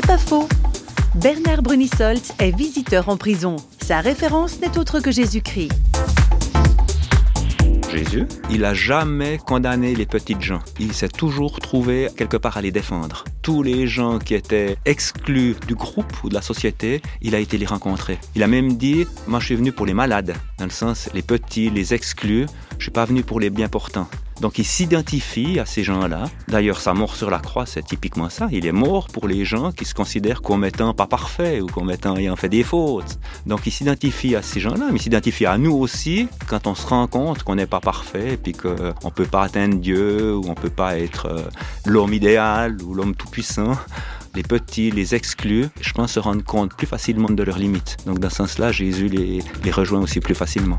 C'est pas faux. Bernard Brunisolt est visiteur en prison. Sa référence n'est autre que Jésus-Christ. Jésus, il a jamais condamné les petites gens. Il s'est toujours trouvé quelque part à les défendre. Tous les gens qui étaient exclus du groupe ou de la société, il a été les rencontrer. Il a même dit, moi je suis venu pour les malades, dans le sens les petits, les exclus, je suis pas venu pour les bien portants. Donc il s'identifie à ces gens-là. D'ailleurs, sa mort sur la croix, c'est typiquement ça. Il est mort pour les gens qui se considèrent comme étant pas parfaits ou comme étant ayant fait des fautes. Donc il s'identifie à ces gens-là, mais il s'identifie à nous aussi quand on se rend compte qu'on n'est pas parfait et puis qu'on ne peut pas atteindre Dieu ou on peut pas être euh, l'homme idéal ou l'homme tout-puissant les petits, les exclus, je pense se rendre compte plus facilement de leurs limites. Donc dans ce sens-là, Jésus les rejoint aussi plus facilement.